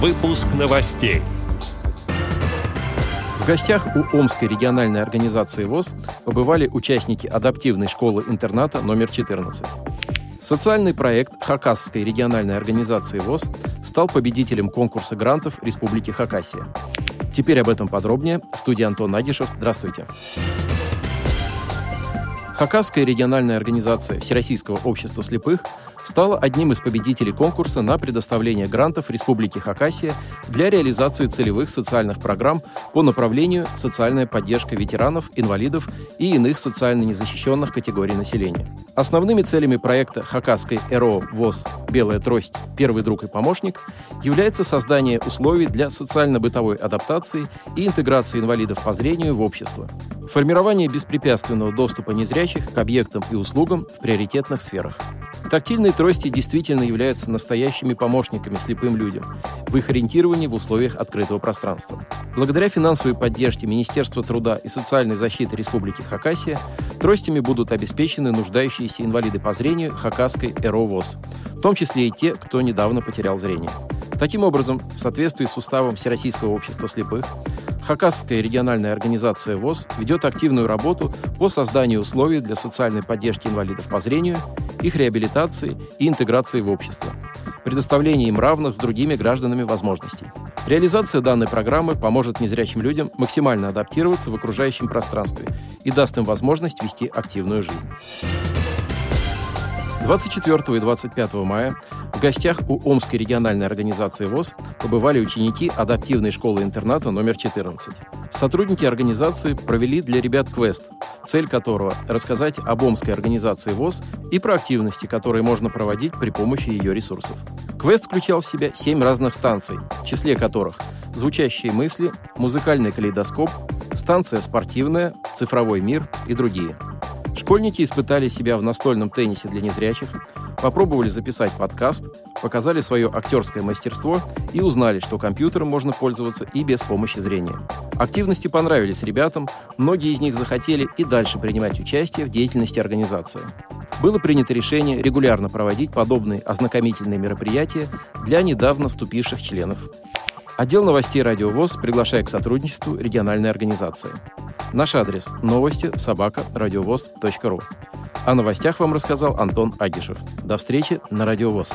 Выпуск новостей. В гостях у Омской региональной организации ВОЗ побывали участники адаптивной школы-интерната номер 14. Социальный проект Хакасской региональной организации ВОЗ стал победителем конкурса грантов Республики Хакасия. Теперь об этом подробнее. Студия Антон Нагишев. Здравствуйте. Хакасская региональная организация Всероссийского общества слепых стала одним из победителей конкурса на предоставление грантов Республики Хакасия для реализации целевых социальных программ по направлению «Социальная поддержка ветеранов, инвалидов и иных социально незащищенных категорий населения». Основными целями проекта Хакасской ЭРО ВОЗ «Белая трость. Первый друг и помощник» является создание условий для социально-бытовой адаптации и интеграции инвалидов по зрению в общество, формирование беспрепятственного доступа незрячих к объектам и услугам в приоритетных сферах. Тактильные трости действительно являются настоящими помощниками слепым людям в их ориентировании в условиях открытого пространства. Благодаря финансовой поддержке Министерства труда и социальной защиты Республики Хакасия тростями будут обеспечены нуждающиеся инвалиды по зрению Хакасской ЭРОВОЗ, в том числе и те, кто недавно потерял зрение. Таким образом, в соответствии с уставом Всероссийского общества слепых, Хакасская региональная организация ВОЗ ведет активную работу по созданию условий для социальной поддержки инвалидов по зрению их реабилитации и интеграции в общество, предоставление им равных с другими гражданами возможностей. Реализация данной программы поможет незрячим людям максимально адаптироваться в окружающем пространстве и даст им возможность вести активную жизнь. 24 и 25 мая в гостях у Омской региональной организации ВОЗ побывали ученики адаптивной школы-интерната номер 14. Сотрудники организации провели для ребят квест, цель которого – рассказать об Омской организации ВОЗ и про активности, которые можно проводить при помощи ее ресурсов. Квест включал в себя семь разных станций, в числе которых звучащие мысли, музыкальный калейдоскоп, станция спортивная, цифровой мир и другие – Школьники испытали себя в настольном теннисе для незрячих, попробовали записать подкаст, показали свое актерское мастерство и узнали, что компьютером можно пользоваться и без помощи зрения. Активности понравились ребятам, многие из них захотели и дальше принимать участие в деятельности организации. Было принято решение регулярно проводить подобные ознакомительные мероприятия для недавно вступивших членов. Отдел новостей «Радио ВОЗ» приглашает к сотрудничеству региональной организации. Наш адрес – новости собака ру. О новостях вам рассказал Антон Агишев. До встречи на Радио ВОЗ.